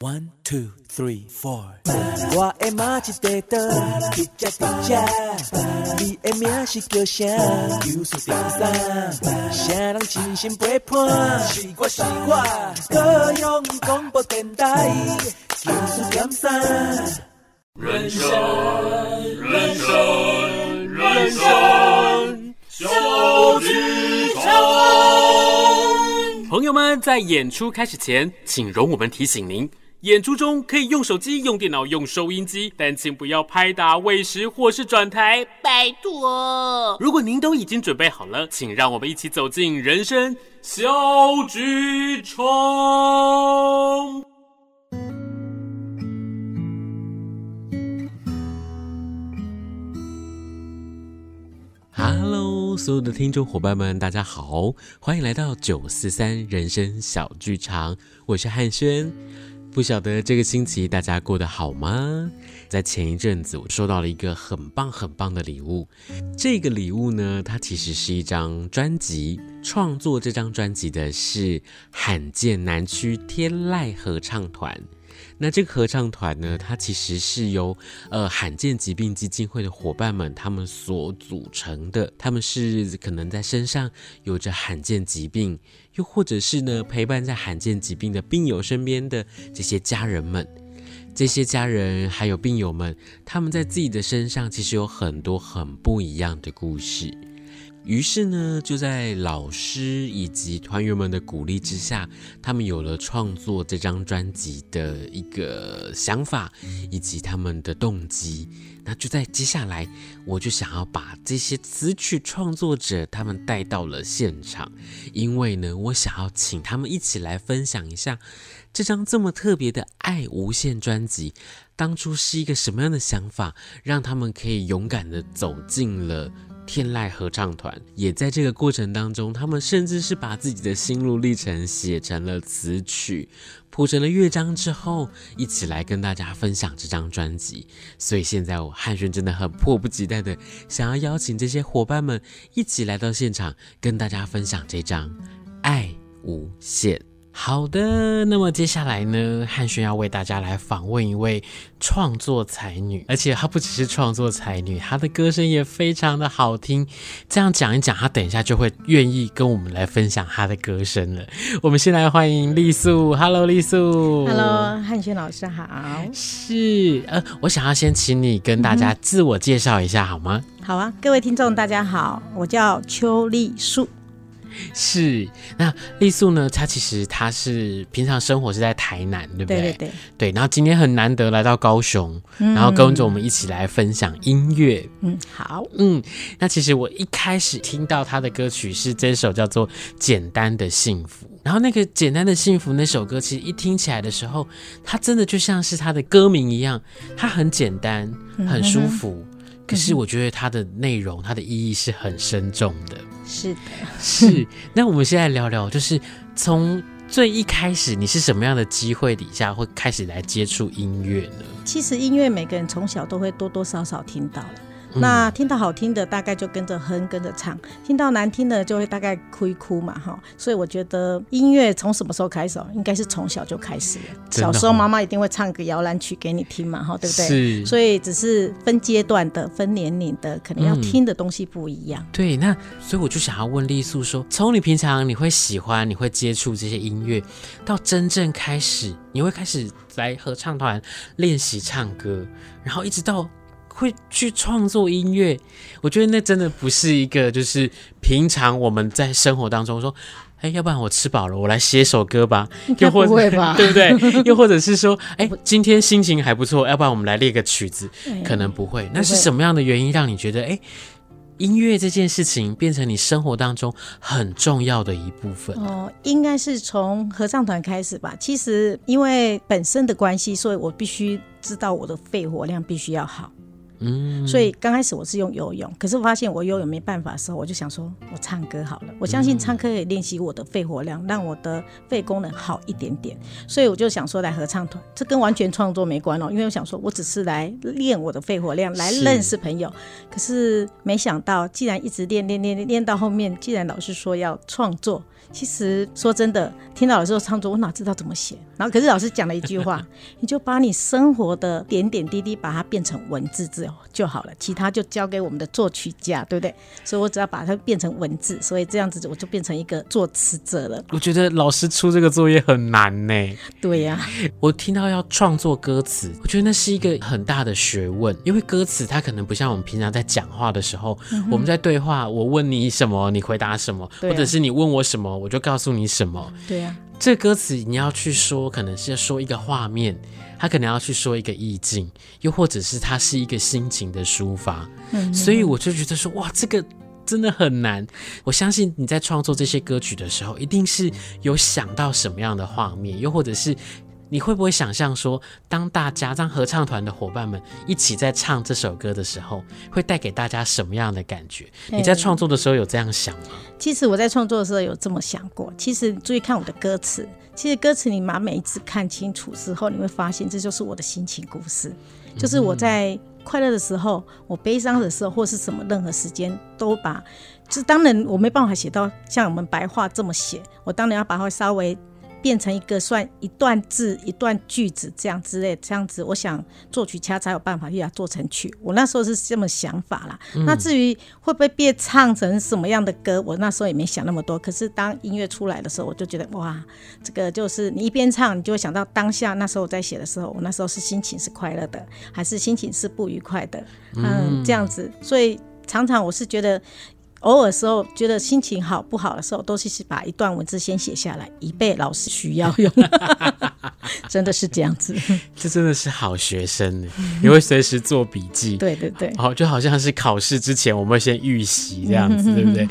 One two three four，我的妈一块豆，一只一只，你的名是叫啥？有数点三，啥人真心陪伴？是我是我，高雄广播电台，有数点三。人生人生人生小剧场。朋友们，在演出开始前，请容我们提醒您。演出中可以用手机、用电脑、用收音机，但请不要拍打、喂食或是转台，拜托。如果您都已经准备好了，请让我们一起走进人生小剧场。Hello，所有的听众伙伴们，大家好，欢迎来到九四三人生小剧场，我是汉轩。不晓得这个星期大家过得好吗？在前一阵子，我收到了一个很棒很棒的礼物。这个礼物呢，它其实是一张专辑。创作这张专辑的是罕见南区天籁合唱团。那这个合唱团呢，它其实是由呃罕见疾病基金会的伙伴们他们所组成的。他们是可能在身上有着罕见疾病，又或者是呢陪伴在罕见疾病的病友身边的这些家人们。这些家人还有病友们，他们在自己的身上其实有很多很不一样的故事。于是呢，就在老师以及团员们的鼓励之下，他们有了创作这张专辑的一个想法以及他们的动机。那就在接下来，我就想要把这些词曲创作者他们带到了现场，因为呢，我想要请他们一起来分享一下这张这么特别的《爱无限》专辑，当初是一个什么样的想法，让他们可以勇敢地走进了。天籁合唱团也在这个过程当中，他们甚至是把自己的心路历程写成了词曲，谱成了乐章之后，一起来跟大家分享这张专辑。所以现在我汉轩真的很迫不及待的想要邀请这些伙伴们一起来到现场，跟大家分享这张《爱无限》。好的，那么接下来呢，汉轩要为大家来访问一位创作才女，而且她不只是创作才女，她的歌声也非常的好听。这样讲一讲，她等一下就会愿意跟我们来分享她的歌声了。我们先来欢迎丽素，Hello，丽素，Hello，汉轩老师好。是，呃，我想要先请你跟大家自我介绍一下，好吗？好啊，各位听众大家好，我叫邱丽素。是，那丽素呢？她其实她是平常生活是在台南，对不对？对对对。对，然后今天很难得来到高雄，嗯、然后跟着我们一起来分享音乐。嗯，好。嗯，那其实我一开始听到她的歌曲是这首叫做《简单的幸福》，然后那个《简单的幸福》那首歌，其实一听起来的时候，它真的就像是它的歌名一样，它很简单，很舒服。嗯可是我觉得它的内容，它的意义是很深重的。是的，是。那我们现在聊聊，就是从最一开始，你是什么样的机会底下会开始来接触音乐呢？其实音乐每个人从小都会多多少少听到了。那听到好听的，大概就跟着哼，跟着唱；听到难听的，就会大概哭一哭嘛，哈。所以我觉得音乐从什么时候开始？应该是从小就开始了。小时候妈妈一定会唱个摇篮曲给你听嘛，哈，对不对？是。所以只是分阶段的、分年龄的，可能要听的东西不一样。对，那所以我就想要问丽素说，从你平常你会喜欢、你会接触这些音乐，到真正开始，你会开始来合唱团练习唱歌，然后一直到。会去创作音乐，我觉得那真的不是一个，就是平常我们在生活当中说，哎，要不然我吃饱了，我来写首歌吧，又或者 对不对？又或者是说，哎，今天心情还不错，要不然我们来列个曲子，可能不会。那是什么样的原因让你觉得，哎，音乐这件事情变成你生活当中很重要的一部分？哦，应该是从合唱团开始吧。其实因为本身的关系，所以我必须知道我的肺活量必须要好。嗯，所以刚开始我是用游泳，可是我发现我游泳没办法的时候，我就想说，我唱歌好了。我相信唱歌可以练习我的肺活量，让我的肺功能好一点点。所以我就想说，来合唱团，这跟完全创作没关哦，因为我想说我只是来练我的肺活量，来认识朋友。可是没想到，既然一直练练练练到后面，既然老师说要创作，其实说真的，听到老师唱作，我哪知道怎么写？然后可是老师讲了一句话，你就把你生活的点点滴滴把它变成文字字就好了，其他就交给我们的作曲家，对不对？所以我只要把它变成文字，所以这样子我就变成一个作词者了。我觉得老师出这个作业很难呢。对呀、啊，我听到要创作歌词，我觉得那是一个很大的学问，因为歌词它可能不像我们平常在讲话的时候，嗯、我们在对话，我问你什么，你回答什么，啊、或者是你问我什么，我就告诉你什么。对呀、啊。这歌词你要去说，可能是要说一个画面，他可能要去说一个意境，又或者是它是一个心情的抒发。嗯，所以我就觉得说，哇，这个真的很难。我相信你在创作这些歌曲的时候，一定是有想到什么样的画面，又或者是。你会不会想象说，当大家当合唱团的伙伴们一起在唱这首歌的时候，会带给大家什么样的感觉？你在创作的时候有这样想吗？其实我在创作的时候有这么想过。其实注意看我的歌词，其实歌词你把每一次看清楚之后，你会发现这就是我的心情故事，就是我在快乐的时候，我悲伤的时候，或是什么任何时间，都把，就是当然我没办法写到像我们白话这么写，我当然要把它稍微。变成一个算一段字、一段句子这样之类，这样子，我想作曲家才有办法去把它做成曲。我那时候是这么想法啦。嗯、那至于会不会变唱成什么样的歌，我那时候也没想那么多。可是当音乐出来的时候，我就觉得哇，这个就是你一边唱，你就会想到当下那时候我在写的时候，我那时候是心情是快乐的，还是心情是不愉快的？嗯，嗯这样子。所以常常我是觉得。偶尔时候觉得心情好不好的时候，都是把一段文字先写下来，以备老师需要用。真的是这样子，这真的是好学生呢，你会随时做笔记。对对对，好，就好像是考试之前我们会先预习这样子，对不对？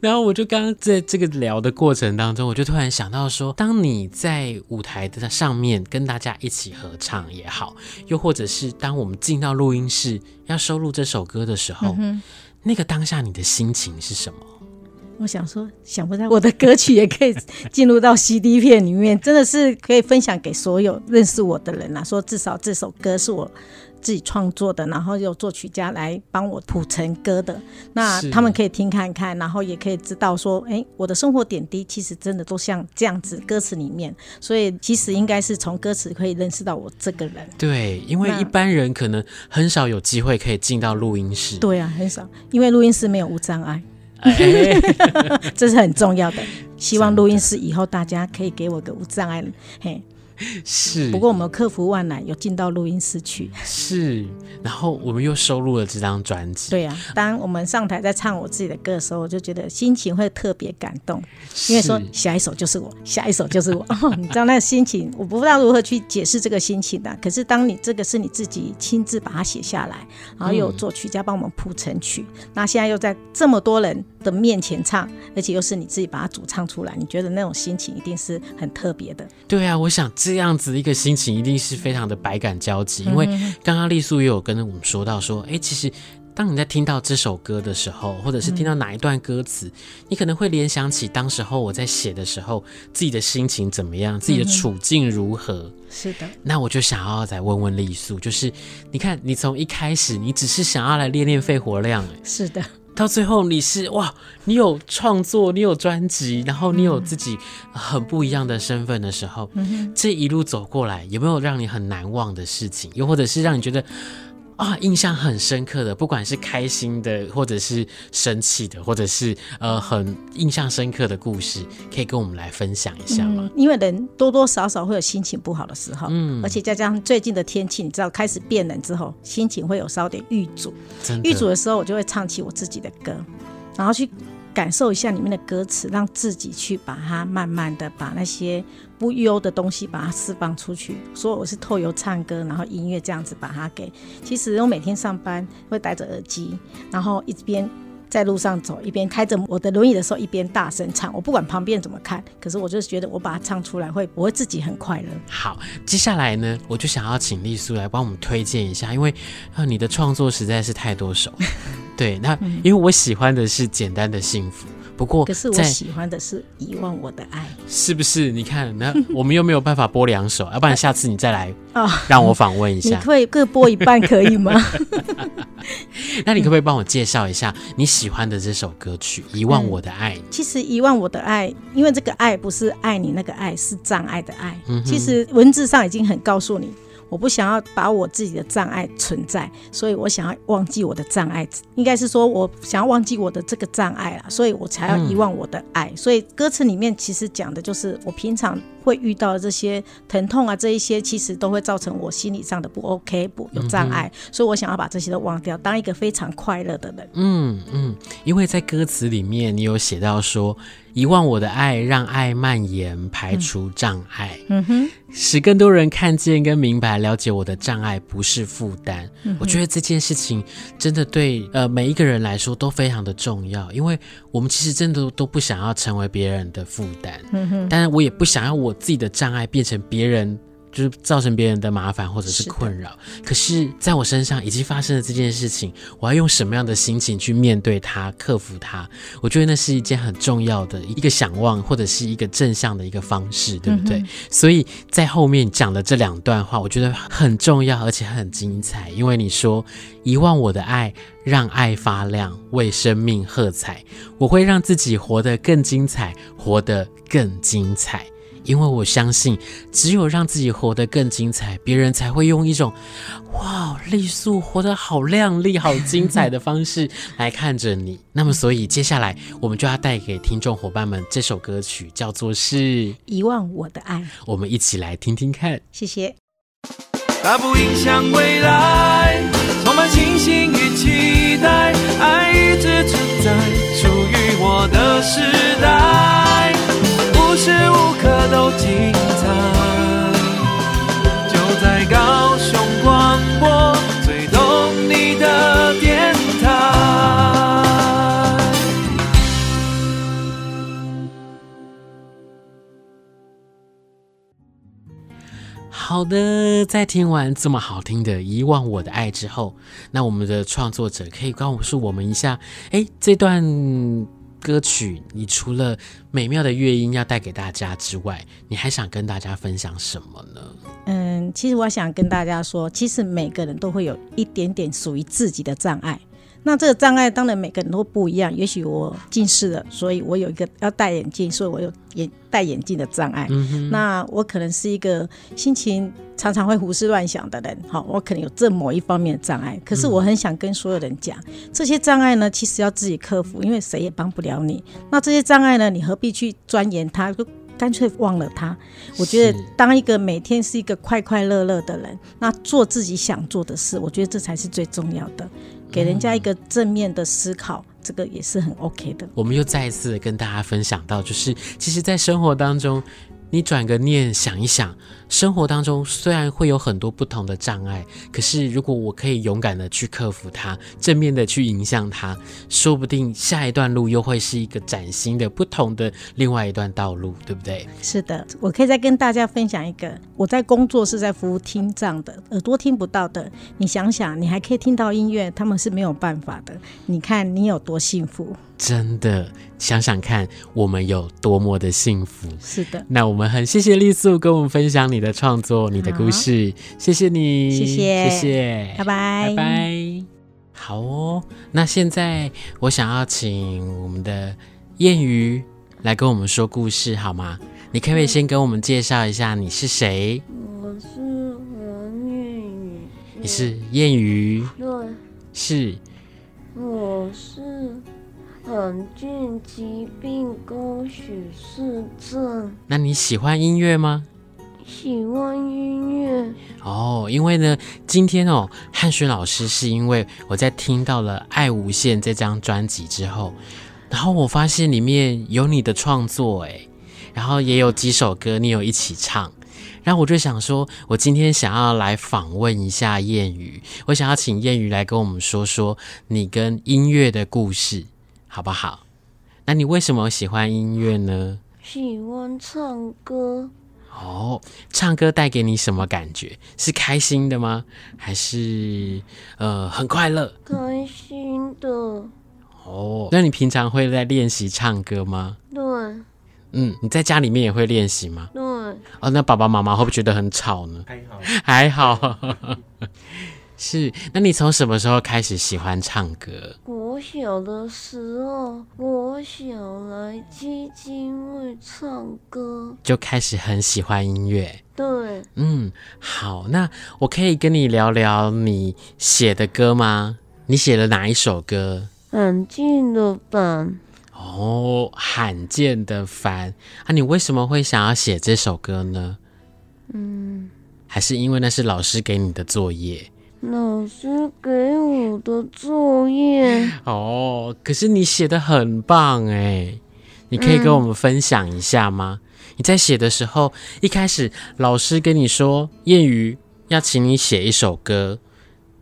然后我就刚刚在这个聊的过程当中，我就突然想到说，当你在舞台的上面跟大家一起合唱也好，又或者是当我们进到录音室要收录这首歌的时候。嗯那个当下你的心情是什么？我想说，想不到我的歌曲也可以进入到 CD 片里面，真的是可以分享给所有认识我的人啊。说至少这首歌是我自己创作的，然后有作曲家来帮我谱成歌的，那他们可以听看看，然后也可以知道说，哎，我的生活点滴其实真的都像这样子，歌词里面，所以其实应该是从歌词可以认识到我这个人。对，因为一般人可能很少有机会可以进到录音室。对啊，很少，因为录音室没有无障碍。这是很重要的，希望录音室以后大家可以给我个无障碍，嘿。是，不过我们克服万难，有进到录音室去。是，然后我们又收录了这张专辑。对、啊，当我们上台在唱我自己的歌的时候，我就觉得心情会特别感动，因为说下一首就是我，下一首就是我。哦、你知道那个心情，我不知道如何去解释这个心情的、啊。可是当你这个是你自己亲自把它写下来，然后又有作曲家帮我们谱成曲，嗯、那现在又在这么多人的面前唱，而且又是你自己把它主唱出来，你觉得那种心情一定是很特别的。对啊，我想。这样子一个心情一定是非常的百感交集，因为刚刚丽素也有跟我们说到说，哎，其实当你在听到这首歌的时候，或者是听到哪一段歌词，你可能会联想起当时候我在写的时候自己的心情怎么样，自己的处境如何。是的，那我就想要再问问丽素，就是你看，你从一开始你只是想要来练练肺活量，是的。到最后你是哇，你有创作，你有专辑，然后你有自己很不一样的身份的时候，嗯、这一路走过来，有没有让你很难忘的事情？又或者是让你觉得？啊，印象很深刻的，不管是开心的，或者是生气的，或者是呃很印象深刻的故事，可以跟我们来分享一下吗？嗯，因为人多多少少会有心情不好的时候，嗯，而且再加上最近的天气，你知道开始变冷之后，心情会有稍点郁阻。郁阻的时候，我就会唱起我自己的歌，然后去。感受一下里面的歌词，让自己去把它慢慢的把那些不优的东西把它释放出去。所以我是透过唱歌，然后音乐这样子把它给。其实我每天上班会戴着耳机，然后一边在路上走，一边开着我的轮椅的时候，一边大声唱。我不管旁边怎么看，可是我就是觉得我把它唱出来会，我会自己很快乐。好，接下来呢，我就想要请丽苏来帮我们推荐一下，因为啊，你的创作实在是太多首。对，那因为我喜欢的是简单的幸福，不过，可是我喜欢的是遗忘我的爱，是不是？你看，那 我们又没有办法播两首，要不然下次你再来 让我访问一下，你可以各播一半可以吗？那你可不可以帮我介绍一下你喜欢的这首歌曲《遗忘我的爱》？嗯，其实《遗忘我的爱》，因为这个爱不是爱你那个爱，是障碍的爱。嗯，其实文字上已经很告诉你。我不想要把我自己的障碍存在，所以我想要忘记我的障碍，应该是说我想要忘记我的这个障碍了，所以我才要遗忘我的爱。嗯、所以歌词里面其实讲的就是我平常会遇到的这些疼痛啊，这一些其实都会造成我心理上的不 OK，不有障碍，嗯、所以我想要把这些都忘掉，当一个非常快乐的人。嗯嗯，因为在歌词里面你有写到说。遗忘我的爱，让爱蔓延，排除障碍，嗯哼，使更多人看见跟明白，了解我的障碍不是负担。嗯、我觉得这件事情真的对呃每一个人来说都非常的重要，因为我们其实真的都不想要成为别人的负担，嗯哼，但是我也不想要我自己的障碍变成别人。就是造成别人的麻烦或者是困扰，是。可是在我身上已经发生了这件事情，我要用什么样的心情去面对它、克服它？我觉得那是一件很重要的一个想望，或者是一个正向的一个方式，对不对？嗯、所以在后面讲的这两段话，我觉得很重要，而且很精彩。因为你说遗忘我的爱，让爱发亮，为生命喝彩，我会让自己活得更精彩，活得更精彩。因为我相信，只有让自己活得更精彩，别人才会用一种“哇，丽素活得好亮丽、好精彩”的方式来看着你。那么，所以接下来我们就要带给听众伙伴们这首歌曲，叫做是《遗忘我的爱》。我们一起来听听看。谢谢。它不影响未来，充满信心与期待，爱一直存在，属于我的时代。都精彩，就在高雄广播最懂你的电台。好的，在听完这么好听的《遗忘我的爱》之后，那我们的创作者可以告诉我们一下，哎，这段。歌曲，你除了美妙的乐音要带给大家之外，你还想跟大家分享什么呢？嗯，其实我想跟大家说，其实每个人都会有一点点属于自己的障碍。那这个障碍当然每个人都不一样，也许我近视了，所以我有一个要戴眼镜，所以我有眼戴眼镜的障碍。嗯、那我可能是一个心情常常会胡思乱想的人，好，我可能有这某一方面的障碍。可是我很想跟所有人讲，嗯、这些障碍呢，其实要自己克服，因为谁也帮不了你。那这些障碍呢，你何必去钻研它？就干脆忘了它。我觉得当一个每天是一个快快乐乐的人，那做自己想做的事，我觉得这才是最重要的。给人家一个正面的思考，嗯、这个也是很 OK 的。我们又再一次跟大家分享到，就是其实，在生活当中。你转个念想一想，生活当中虽然会有很多不同的障碍，可是如果我可以勇敢的去克服它，正面的去迎向它，说不定下一段路又会是一个崭新的、不同的另外一段道路，对不对？是的，我可以再跟大家分享一个，我在工作是在服务听障的，耳朵听不到的。你想想，你还可以听到音乐，他们是没有办法的。你看你有多幸福。真的想想看，我们有多么的幸福。是的，那我们很谢谢丽素跟我们分享你的创作、你的故事，谢谢你，谢谢，谢谢，拜拜，拜拜。好哦，那现在我想要请我们的谚语来跟我们说故事，好吗？你可不可以先跟我们介绍一下你是谁？我是何谚语。你是谚语？对，是。我是。罕见疾病高血视症。那你喜欢音乐吗？喜欢音乐。哦，因为呢，今天哦，汉轩老师是因为我在听到了《爱无限》这张专辑之后，然后我发现里面有你的创作，哎，然后也有几首歌你有一起唱，然后我就想说，我今天想要来访问一下谚语，我想要请谚语来跟我们说说你跟音乐的故事。好不好？那你为什么喜欢音乐呢？喜欢唱歌。哦，唱歌带给你什么感觉？是开心的吗？还是呃很快乐？开心的。哦，那你平常会在练习唱歌吗？对。嗯，你在家里面也会练习吗？对。哦，那爸爸妈妈会不会觉得很吵呢？还好，还好。是，那你从什么时候开始喜欢唱歌？我小的时候，我小来基金会唱歌，就开始很喜欢音乐。对，嗯，好，那我可以跟你聊聊你写的歌吗？你写了哪一首歌？罕见的烦。哦，罕见的烦啊！你为什么会想要写这首歌呢？嗯，还是因为那是老师给你的作业？老师给我的作业。哦，可是你写的很棒哎，你可以跟我们分享一下吗？嗯、你在写的时候，一开始老师跟你说谚语要请你写一首歌，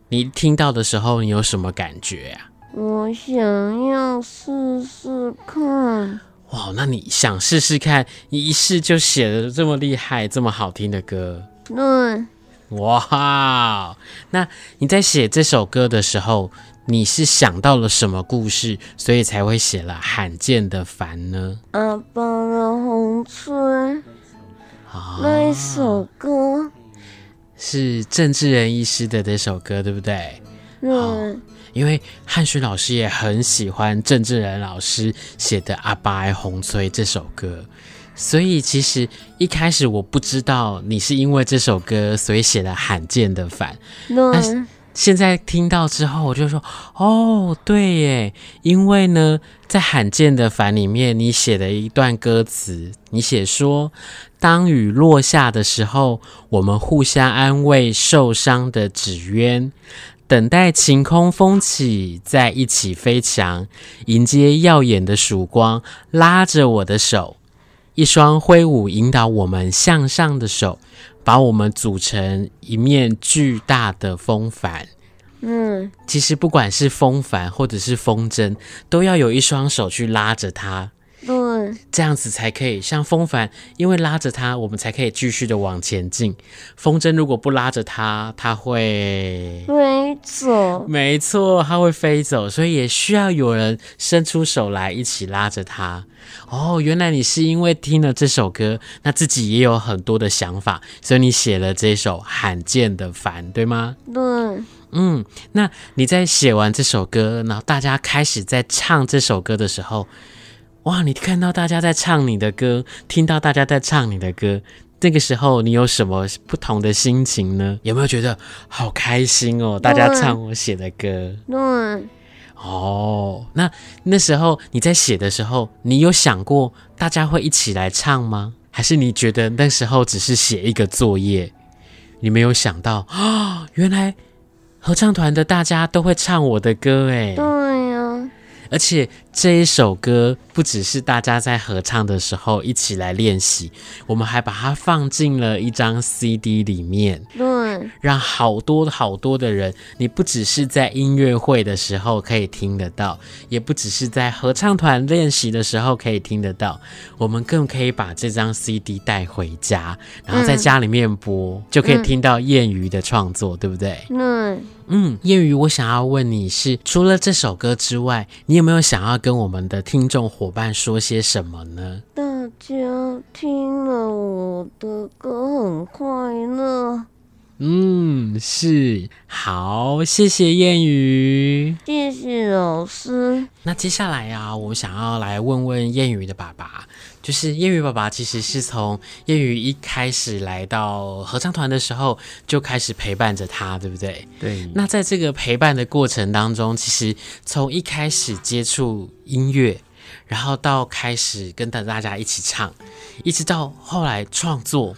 你听到的时候，你有什么感觉啊？我想要试试看。哇，那你想试试看？你一试就写的这么厉害、这么好听的歌？对。哇，那你在写这首歌的时候，你是想到了什么故事，所以才会写了《罕见的烦》呢？阿爸的红吹，啊、那一首歌是郑智仁医师的这首歌，对不对？对。哦因为汉勋老师也很喜欢郑智仁老师写的《阿爸爱红吹》这首歌，所以其实一开始我不知道你是因为这首歌所以写了《罕见的烦》，但是现在听到之后，我就说：哦，对耶，因为呢，在《罕见的烦》里面，你写了一段歌词，你写说：当雨落下的时候，我们互相安慰受伤的纸鸢。等待晴空风起，在一起飞翔，迎接耀眼的曙光，拉着我的手，一双挥舞引导我们向上的手，把我们组成一面巨大的风帆。嗯，其实不管是风帆或者是风筝，都要有一双手去拉着它。对，这样子才可以像风帆，因为拉着它，我们才可以继续的往前进。风筝如果不拉着它，它会飞走。没错，它会飞走，所以也需要有人伸出手来一起拉着它。哦，原来你是因为听了这首歌，那自己也有很多的想法，所以你写了这首《罕见的烦》，对吗？对。嗯，那你在写完这首歌，然后大家开始在唱这首歌的时候。哇！你看到大家在唱你的歌，听到大家在唱你的歌，那个时候你有什么不同的心情呢？有没有觉得好开心哦？大家唱我写的歌。对。哦，那那时候你在写的时候，你有想过大家会一起来唱吗？还是你觉得那时候只是写一个作业？你没有想到啊、哦，原来合唱团的大家都会唱我的歌哎。对呀。而且这一首歌不只是大家在合唱的时候一起来练习，我们还把它放进了一张 CD 里面，对，让好多好多的人，你不只是在音乐会的时候可以听得到，也不只是在合唱团练习的时候可以听得到，我们更可以把这张 CD 带回家，然后在家里面播，嗯、就可以听到谚语的创作，嗯、对不对？对。嗯，谚语，我想要问你是，除了这首歌之外，你有没有想要跟我们的听众伙伴说些什么呢？大家听了我的歌很快乐。嗯，是，好，谢谢谚语，谢谢老师。那接下来呀、啊，我想要来问问谚语的爸爸。就是业余爸爸，其实是从业余一开始来到合唱团的时候就开始陪伴着他，对不对？对。那在这个陪伴的过程当中，其实从一开始接触音乐，然后到开始跟着大家一起唱，一直到后来创作，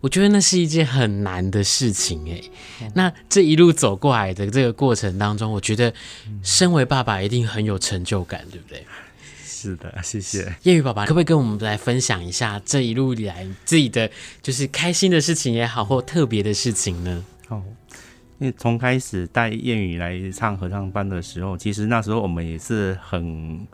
我觉得那是一件很难的事情诶。嗯。那这一路走过来的这个过程当中，我觉得身为爸爸一定很有成就感，对不对？是的，谢谢谚语爸爸，可不可以跟我们来分享一下这一路以来自己的就是开心的事情也好，或特别的事情呢？哦，因为从开始带谚语来唱合唱班的时候，其实那时候我们也是很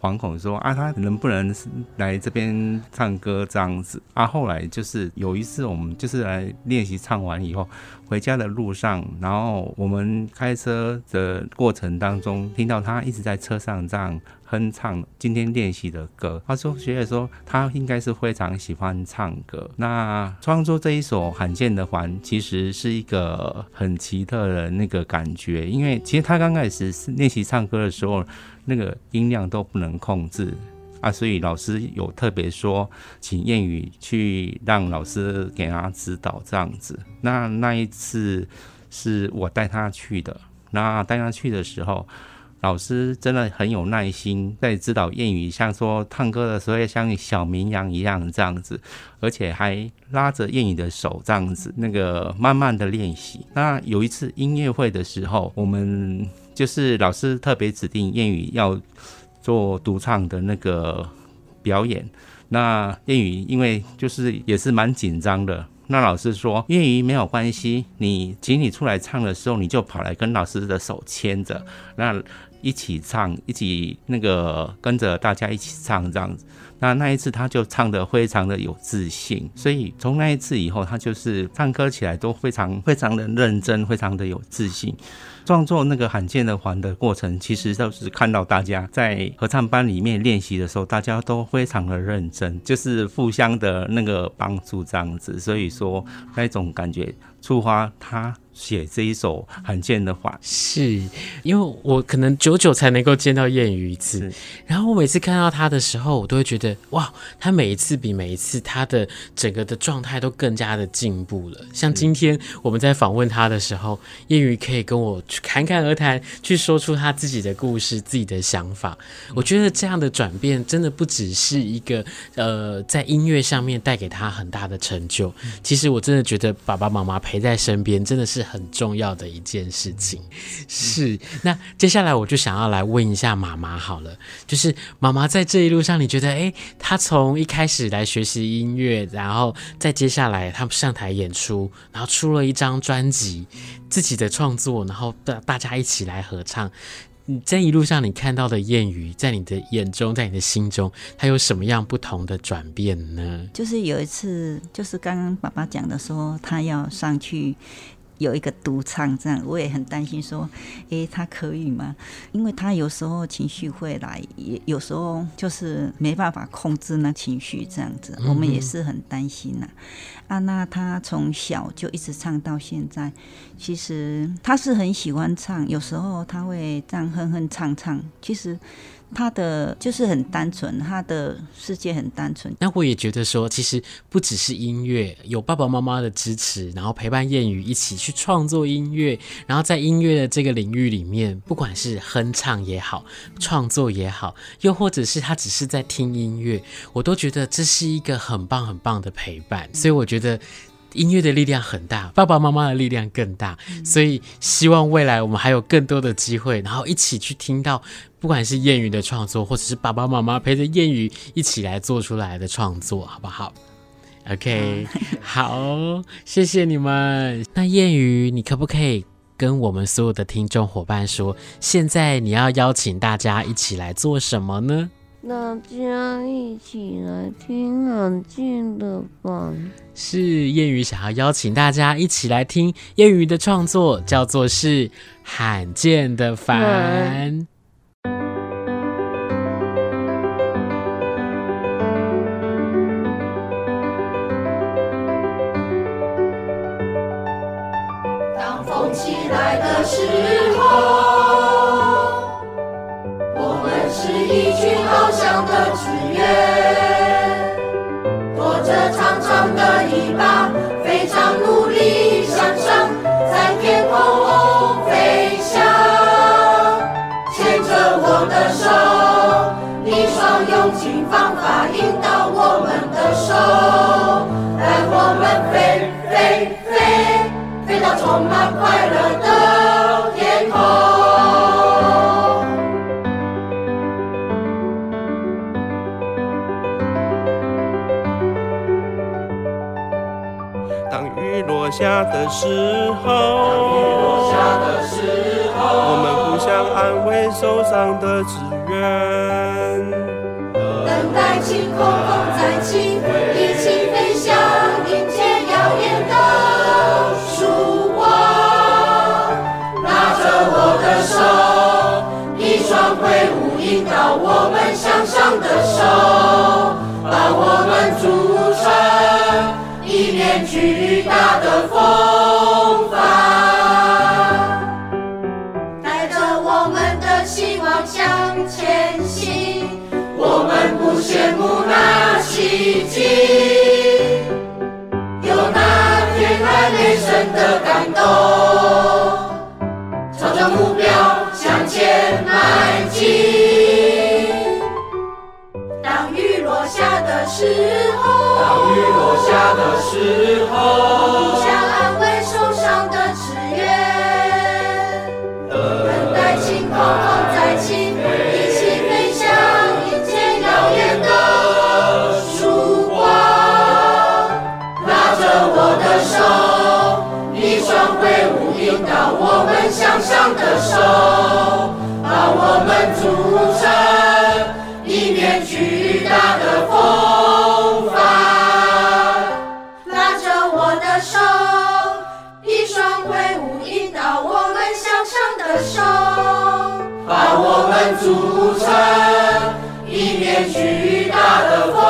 惶恐说啊，他能不能来这边唱歌这样子啊？后来就是有一次我们就是来练习唱完以后，回家的路上，然后我们开车的过程当中，听到他一直在车上这样哼唱今天练习的歌。他说学姐说他应该是非常喜欢唱歌。那创作这一首《罕见的环》其实是一个很奇特的那个感觉，因为其实他刚开始是练习唱歌的时候，那个音量都不能控制。啊，所以老师有特别说，请谚语去让老师给他指导这样子。那那一次是我带他去的，那带他去的时候，老师真的很有耐心在指导谚语，像说唱歌的时候像小绵羊一样这样子，而且还拉着谚语的手这样子，那个慢慢的练习。那有一次音乐会的时候，我们就是老师特别指定谚语要。做独唱的那个表演，那谚语因为就是也是蛮紧张的，那老师说谚语没有关系，你请你出来唱的时候，你就跑来跟老师的手牵着，那一起唱，一起那个跟着大家一起唱这样子。那那一次他就唱得非常的有自信，所以从那一次以后，他就是唱歌起来都非常非常的认真，非常的有自信。创作那个罕见的环的过程，其实都是看到大家在合唱班里面练习的时候，大家都非常的认真，就是互相的那个帮助这样子，所以说那种感觉触发他。写这一首罕见的话，是因为我可能久久才能够见到谚语一次，然后我每次看到他的时候，我都会觉得哇，他每一次比每一次他的整个的状态都更加的进步了。像今天我们在访问他的时候，谚语可以跟我去侃侃而谈，去说出他自己的故事、自己的想法。我觉得这样的转变真的不只是一个呃，在音乐上面带给他很大的成就。其实我真的觉得爸爸妈妈陪在身边真的是。很重要的一件事情是，那接下来我就想要来问一下妈妈好了，就是妈妈在这一路上，你觉得，哎，她从一开始来学习音乐，然后再接下来他们上台演出，然后出了一张专辑，自己的创作，然后大大家一起来合唱，你这一路上你看到的谚语，在你的眼中，在你的心中，它有什么样不同的转变呢？就是有一次，就是刚刚爸爸讲的说，他要上去。有一个独唱这样，我也很担心说，诶，他可以吗？因为他有时候情绪会来，也有时候就是没办法控制那情绪这样子，我们也是很担心呐。啊，那他从小就一直唱到现在，其实他是很喜欢唱，有时候他会这样哼哼唱唱，其实。他的就是很单纯，他的世界很单纯。那我也觉得说，其实不只是音乐，有爸爸妈妈的支持，然后陪伴谚语一起去创作音乐，然后在音乐的这个领域里面，不管是哼唱也好，创作也好，又或者是他只是在听音乐，我都觉得这是一个很棒很棒的陪伴。所以我觉得。音乐的力量很大，爸爸妈妈的力量更大，所以希望未来我们还有更多的机会，然后一起去听到，不管是谚语的创作，或者是爸爸妈妈陪着谚语一起来做出来的创作，好不好？OK，好，谢谢你们。那谚语，你可不可以跟我们所有的听众伙伴说，现在你要邀请大家一起来做什么呢？大家一起来听罕见的环，是谚语想要邀请大家一起来听谚语的创作，叫做是罕见的环。时候我们是一群翱翔的子的时候，我们互相安慰受伤的志愿。等待晴空，风再起，一起飞翔，迎接耀眼的曙光。拉着我的手，一双挥舞引导我们向上的手，把我们筑成一面巨大的风帆，带着我们的希望向前行。我们不羡慕那奇迹，有那天籁雷声的感动，落下的时候，当雨落下的时候，想安慰受伤的志愿，等待晴空，风再起。我们向上的手，把我们组成一面巨大的风帆。拉着我的手，一双挥舞引导我们向上的手，把我们组成一面巨大的风